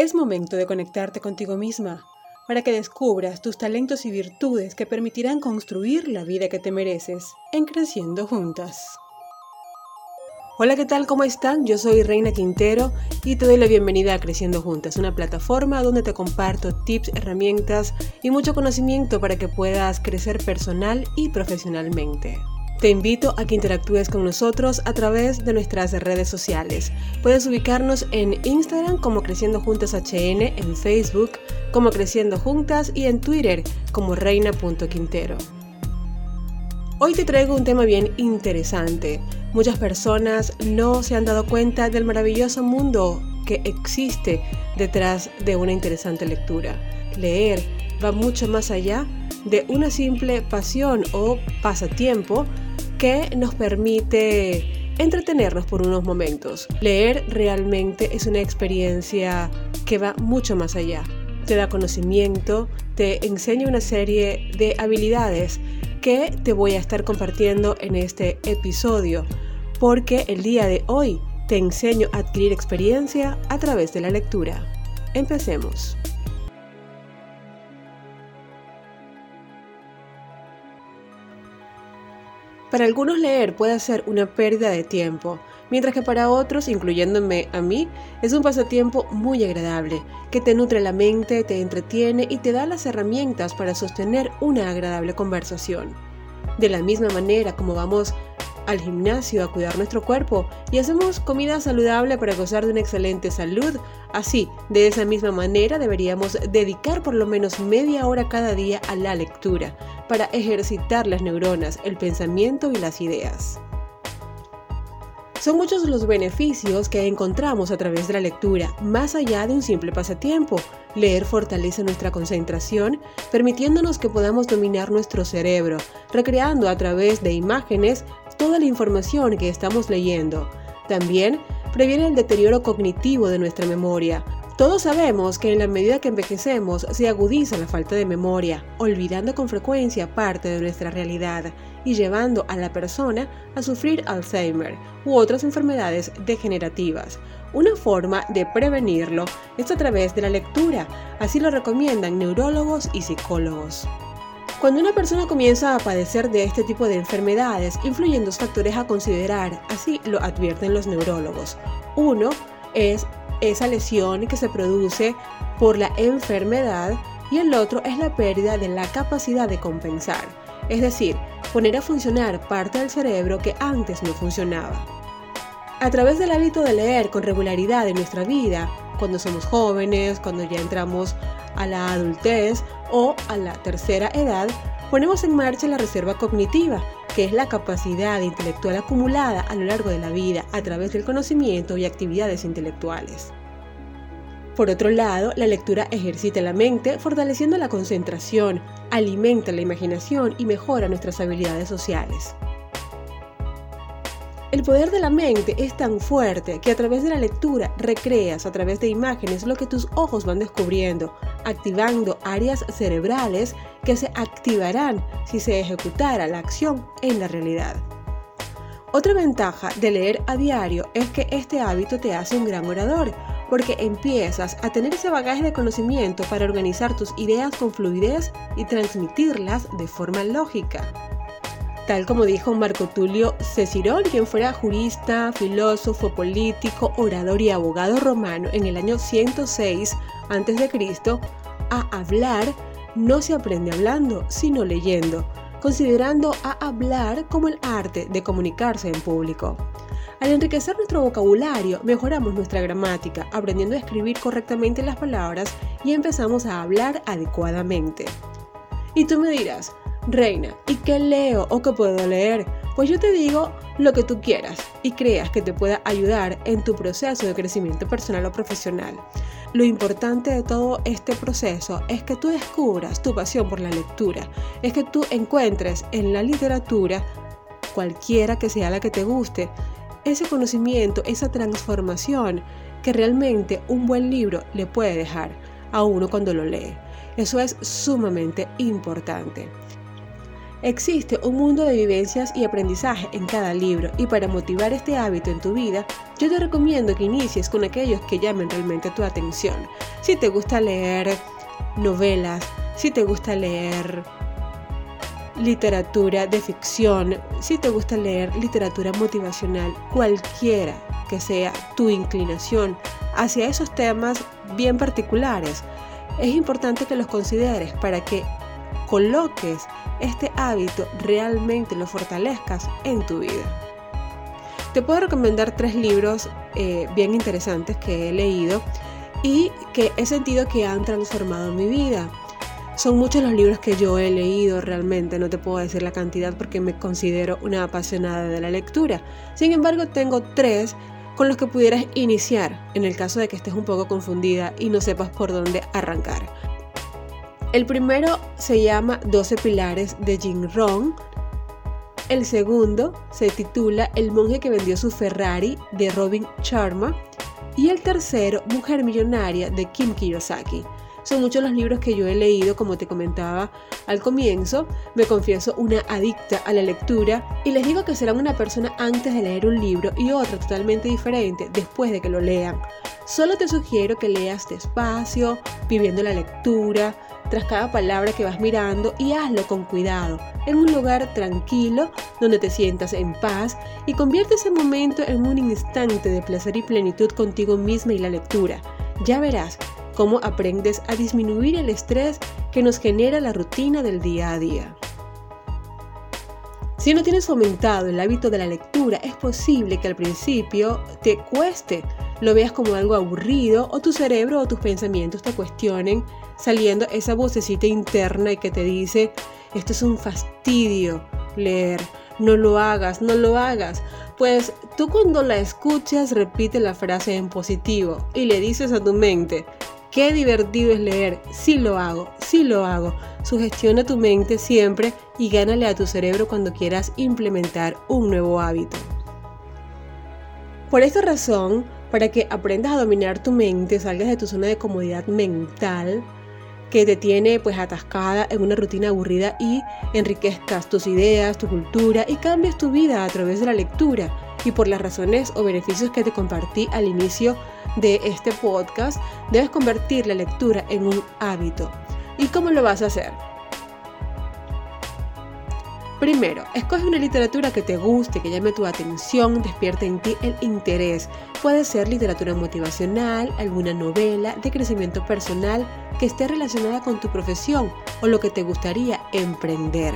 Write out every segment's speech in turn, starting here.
Es momento de conectarte contigo misma para que descubras tus talentos y virtudes que permitirán construir la vida que te mereces en Creciendo Juntas. Hola, ¿qué tal? ¿Cómo están? Yo soy Reina Quintero y te doy la bienvenida a Creciendo Juntas, una plataforma donde te comparto tips, herramientas y mucho conocimiento para que puedas crecer personal y profesionalmente. Te invito a que interactúes con nosotros a través de nuestras redes sociales. Puedes ubicarnos en Instagram como Creciendo Juntas HN, en Facebook como Creciendo Juntas y en Twitter como reina.quintero. Hoy te traigo un tema bien interesante. Muchas personas no se han dado cuenta del maravilloso mundo que existe detrás de una interesante lectura. Leer va mucho más allá de una simple pasión o pasatiempo que nos permite entretenernos por unos momentos. Leer realmente es una experiencia que va mucho más allá. Te da conocimiento, te enseña una serie de habilidades que te voy a estar compartiendo en este episodio, porque el día de hoy te enseño a adquirir experiencia a través de la lectura. Empecemos. Para algunos leer puede ser una pérdida de tiempo, mientras que para otros, incluyéndome a mí, es un pasatiempo muy agradable, que te nutre la mente, te entretiene y te da las herramientas para sostener una agradable conversación. De la misma manera como vamos al gimnasio a cuidar nuestro cuerpo y hacemos comida saludable para gozar de una excelente salud. Así, de esa misma manera deberíamos dedicar por lo menos media hora cada día a la lectura para ejercitar las neuronas, el pensamiento y las ideas. Son muchos los beneficios que encontramos a través de la lectura, más allá de un simple pasatiempo. Leer fortalece nuestra concentración, permitiéndonos que podamos dominar nuestro cerebro, recreando a través de imágenes toda la información que estamos leyendo. También previene el deterioro cognitivo de nuestra memoria, todos sabemos que en la medida que envejecemos se agudiza la falta de memoria, olvidando con frecuencia parte de nuestra realidad y llevando a la persona a sufrir Alzheimer u otras enfermedades degenerativas. Una forma de prevenirlo es a través de la lectura, así lo recomiendan neurólogos y psicólogos. Cuando una persona comienza a padecer de este tipo de enfermedades, influyen dos factores a considerar, así lo advierten los neurólogos. Uno es esa lesión que se produce por la enfermedad y el otro es la pérdida de la capacidad de compensar, es decir, poner a funcionar parte del cerebro que antes no funcionaba. A través del hábito de leer con regularidad en nuestra vida, cuando somos jóvenes, cuando ya entramos a la adultez o a la tercera edad, ponemos en marcha la reserva cognitiva, que es la capacidad intelectual acumulada a lo largo de la vida a través del conocimiento y actividades intelectuales. Por otro lado, la lectura ejercita la mente, fortaleciendo la concentración, alimenta la imaginación y mejora nuestras habilidades sociales. El poder de la mente es tan fuerte que a través de la lectura recreas a través de imágenes lo que tus ojos van descubriendo, activando áreas cerebrales que se activarán si se ejecutara la acción en la realidad. Otra ventaja de leer a diario es que este hábito te hace un gran orador, porque empiezas a tener ese bagaje de conocimiento para organizar tus ideas con fluidez y transmitirlas de forma lógica tal como dijo Marco Tulio Cecirón, quien fuera jurista, filósofo, político, orador y abogado romano en el año 106 a.C., a hablar no se aprende hablando, sino leyendo, considerando a hablar como el arte de comunicarse en público. Al enriquecer nuestro vocabulario, mejoramos nuestra gramática, aprendiendo a escribir correctamente las palabras y empezamos a hablar adecuadamente. Y tú me dirás, Reina, ¿y qué leo o qué puedo leer? Pues yo te digo lo que tú quieras y creas que te pueda ayudar en tu proceso de crecimiento personal o profesional. Lo importante de todo este proceso es que tú descubras tu pasión por la lectura, es que tú encuentres en la literatura, cualquiera que sea la que te guste, ese conocimiento, esa transformación que realmente un buen libro le puede dejar a uno cuando lo lee. Eso es sumamente importante. Existe un mundo de vivencias y aprendizaje en cada libro y para motivar este hábito en tu vida, yo te recomiendo que inicies con aquellos que llamen realmente tu atención. Si te gusta leer novelas, si te gusta leer literatura de ficción, si te gusta leer literatura motivacional, cualquiera que sea tu inclinación hacia esos temas bien particulares, es importante que los consideres para que coloques este hábito realmente lo fortalezcas en tu vida. Te puedo recomendar tres libros eh, bien interesantes que he leído y que he sentido que han transformado mi vida. Son muchos los libros que yo he leído realmente, no te puedo decir la cantidad porque me considero una apasionada de la lectura. Sin embargo, tengo tres con los que pudieras iniciar en el caso de que estés un poco confundida y no sepas por dónde arrancar. El primero se llama 12 pilares de Jin Rong. El segundo se titula El monje que vendió su Ferrari de Robin Sharma. Y el tercero, Mujer Millonaria de Kim Kiyosaki. Son muchos los libros que yo he leído, como te comentaba al comienzo. Me confieso una adicta a la lectura y les digo que serán una persona antes de leer un libro y otra totalmente diferente después de que lo lean. Solo te sugiero que leas despacio, viviendo la lectura, tras cada palabra que vas mirando y hazlo con cuidado, en un lugar tranquilo donde te sientas en paz y convierte ese momento en un instante de placer y plenitud contigo misma y la lectura. Ya verás cómo aprendes a disminuir el estrés que nos genera la rutina del día a día. Si no tienes fomentado el hábito de la lectura, es posible que al principio te cueste, lo veas como algo aburrido o tu cerebro o tus pensamientos te cuestionen saliendo esa vocecita interna y que te dice, esto es un fastidio leer, no lo hagas, no lo hagas. Pues tú cuando la escuchas repite la frase en positivo y le dices a tu mente, qué divertido es leer, sí lo hago, sí lo hago. Sugestiona tu mente siempre y gánale a tu cerebro cuando quieras implementar un nuevo hábito. Por esta razón, para que aprendas a dominar tu mente, salgas de tu zona de comodidad mental, que te tiene pues atascada en una rutina aburrida y enriquezcas tus ideas, tu cultura y cambias tu vida a través de la lectura y por las razones o beneficios que te compartí al inicio de este podcast, debes convertir la lectura en un hábito. ¿Y cómo lo vas a hacer? Primero, escoge una literatura que te guste, que llame tu atención, despierte en ti el interés. Puede ser literatura motivacional, alguna novela de crecimiento personal que esté relacionada con tu profesión o lo que te gustaría emprender.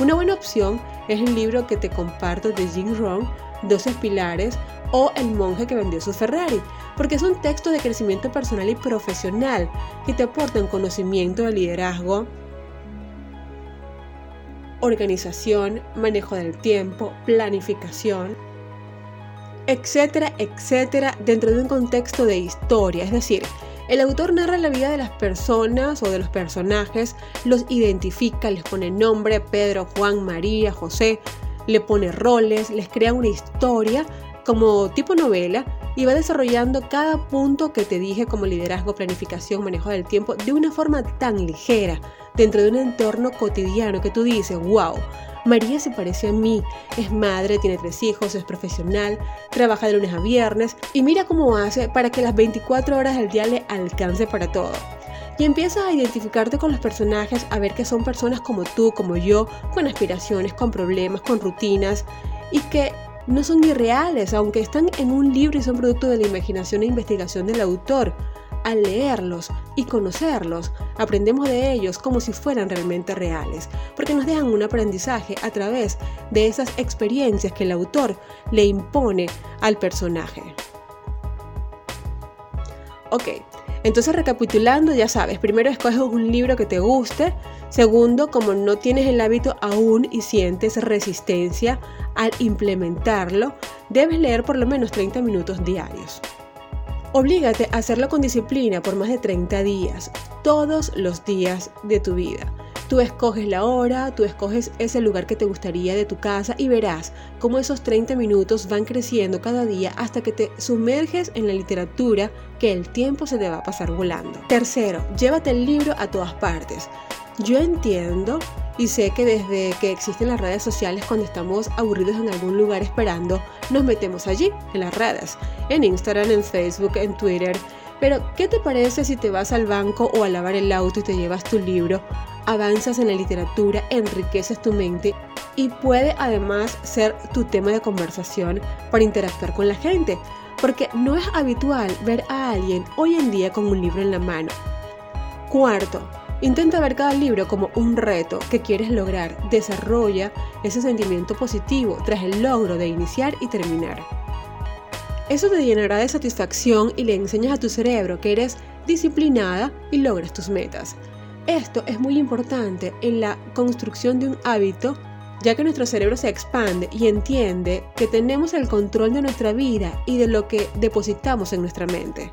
Una buena opción es el libro que te comparto de Jim Rohn, 12 pilares o El monje que vendió su Ferrari, porque es un texto de crecimiento personal y profesional que te aporta un conocimiento de liderazgo, organización, manejo del tiempo, planificación, etcétera, etcétera, dentro de un contexto de historia. Es decir, el autor narra la vida de las personas o de los personajes, los identifica, les pone nombre, Pedro, Juan, María, José, le pone roles, les crea una historia como tipo novela y va desarrollando cada punto que te dije como liderazgo, planificación, manejo del tiempo de una forma tan ligera, dentro de un entorno cotidiano que tú dices, wow, María se parece a mí, es madre, tiene tres hijos, es profesional, trabaja de lunes a viernes y mira cómo hace para que las 24 horas del día le alcance para todo. Y empiezas a identificarte con los personajes, a ver que son personas como tú, como yo, con aspiraciones, con problemas, con rutinas y que no son irreales, aunque están en un libro y son producto de la imaginación e investigación del autor. Al leerlos y conocerlos, aprendemos de ellos como si fueran realmente reales, porque nos dejan un aprendizaje a través de esas experiencias que el autor le impone al personaje. Ok, entonces recapitulando, ya sabes, primero escoges un libro que te guste, segundo, como no tienes el hábito aún y sientes resistencia al implementarlo, debes leer por lo menos 30 minutos diarios. Oblígate a hacerlo con disciplina por más de 30 días, todos los días de tu vida. Tú escoges la hora, tú escoges ese lugar que te gustaría de tu casa y verás cómo esos 30 minutos van creciendo cada día hasta que te sumerges en la literatura que el tiempo se te va a pasar volando. Tercero, llévate el libro a todas partes. Yo entiendo y sé que desde que existen las redes sociales, cuando estamos aburridos en algún lugar esperando, nos metemos allí, en las redes, en Instagram, en Facebook, en Twitter. Pero, ¿qué te parece si te vas al banco o a lavar el auto y te llevas tu libro? Avanzas en la literatura, enriqueces tu mente y puede además ser tu tema de conversación para interactuar con la gente, porque no es habitual ver a alguien hoy en día con un libro en la mano. Cuarto, Intenta ver cada libro como un reto que quieres lograr. Desarrolla ese sentimiento positivo tras el logro de iniciar y terminar. Eso te llenará de satisfacción y le enseñas a tu cerebro que eres disciplinada y logras tus metas. Esto es muy importante en la construcción de un hábito, ya que nuestro cerebro se expande y entiende que tenemos el control de nuestra vida y de lo que depositamos en nuestra mente.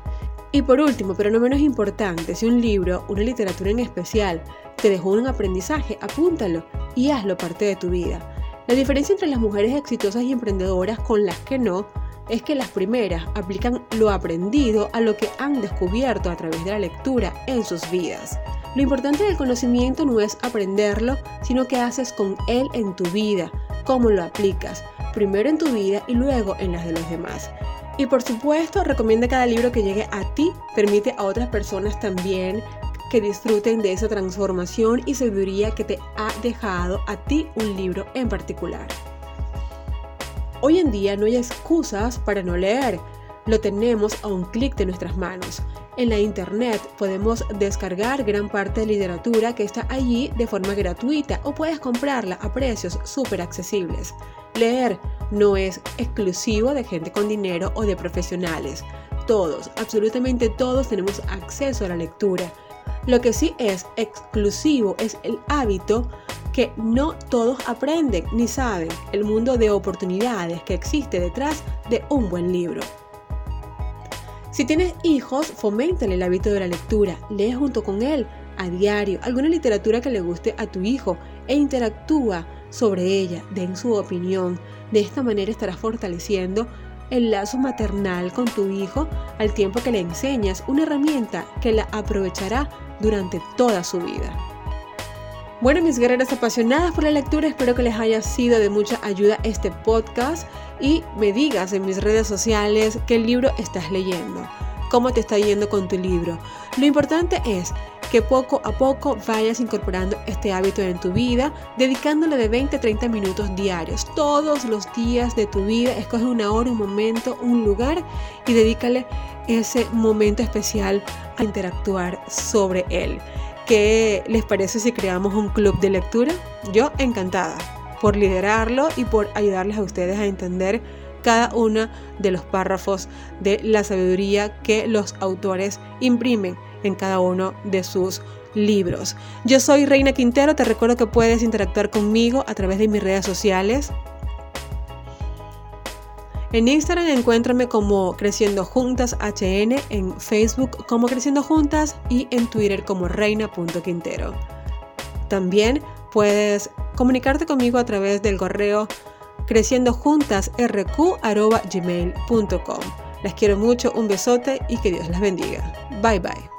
Y por último, pero no menos importante, si un libro, una literatura en especial, te dejó un aprendizaje, apúntalo y hazlo parte de tu vida. La diferencia entre las mujeres exitosas y emprendedoras con las que no es que las primeras aplican lo aprendido a lo que han descubierto a través de la lectura en sus vidas. Lo importante del conocimiento no es aprenderlo, sino qué haces con él en tu vida, cómo lo aplicas, primero en tu vida y luego en las de los demás. Y por supuesto, recomienda cada libro que llegue a ti, permite a otras personas también que disfruten de esa transformación y sabiduría que te ha dejado a ti un libro en particular. Hoy en día no hay excusas para no leer, lo tenemos a un clic de nuestras manos. En la internet podemos descargar gran parte de literatura que está allí de forma gratuita o puedes comprarla a precios súper accesibles. Leer no es exclusivo de gente con dinero o de profesionales. Todos, absolutamente todos tenemos acceso a la lectura. Lo que sí es exclusivo es el hábito que no todos aprenden ni saben el mundo de oportunidades que existe detrás de un buen libro. Si tienes hijos, foméntale el hábito de la lectura, lee junto con él a diario alguna literatura que le guste a tu hijo e interactúa sobre ella, den su opinión. De esta manera estarás fortaleciendo el lazo maternal con tu hijo al tiempo que le enseñas una herramienta que la aprovechará durante toda su vida. Bueno, mis guerreras apasionadas por la lectura, espero que les haya sido de mucha ayuda este podcast y me digas en mis redes sociales qué libro estás leyendo, cómo te está yendo con tu libro. Lo importante es que poco a poco vayas incorporando este hábito en tu vida, dedicándole de 20 a 30 minutos diarios. Todos los días de tu vida, escoge una hora, un momento, un lugar y dedícale ese momento especial a interactuar sobre él. ¿Qué les parece si creamos un club de lectura? Yo encantada por liderarlo y por ayudarles a ustedes a entender cada uno de los párrafos de la sabiduría que los autores imprimen en cada uno de sus libros. Yo soy Reina Quintero, te recuerdo que puedes interactuar conmigo a través de mis redes sociales. En Instagram encuéntrame como Creciendo Juntas HN, en Facebook como Creciendo Juntas y en Twitter como reina.quintero. También puedes comunicarte conmigo a través del correo creciendojuntasrq.gmail.com. Les quiero mucho, un besote y que Dios las bendiga. Bye bye.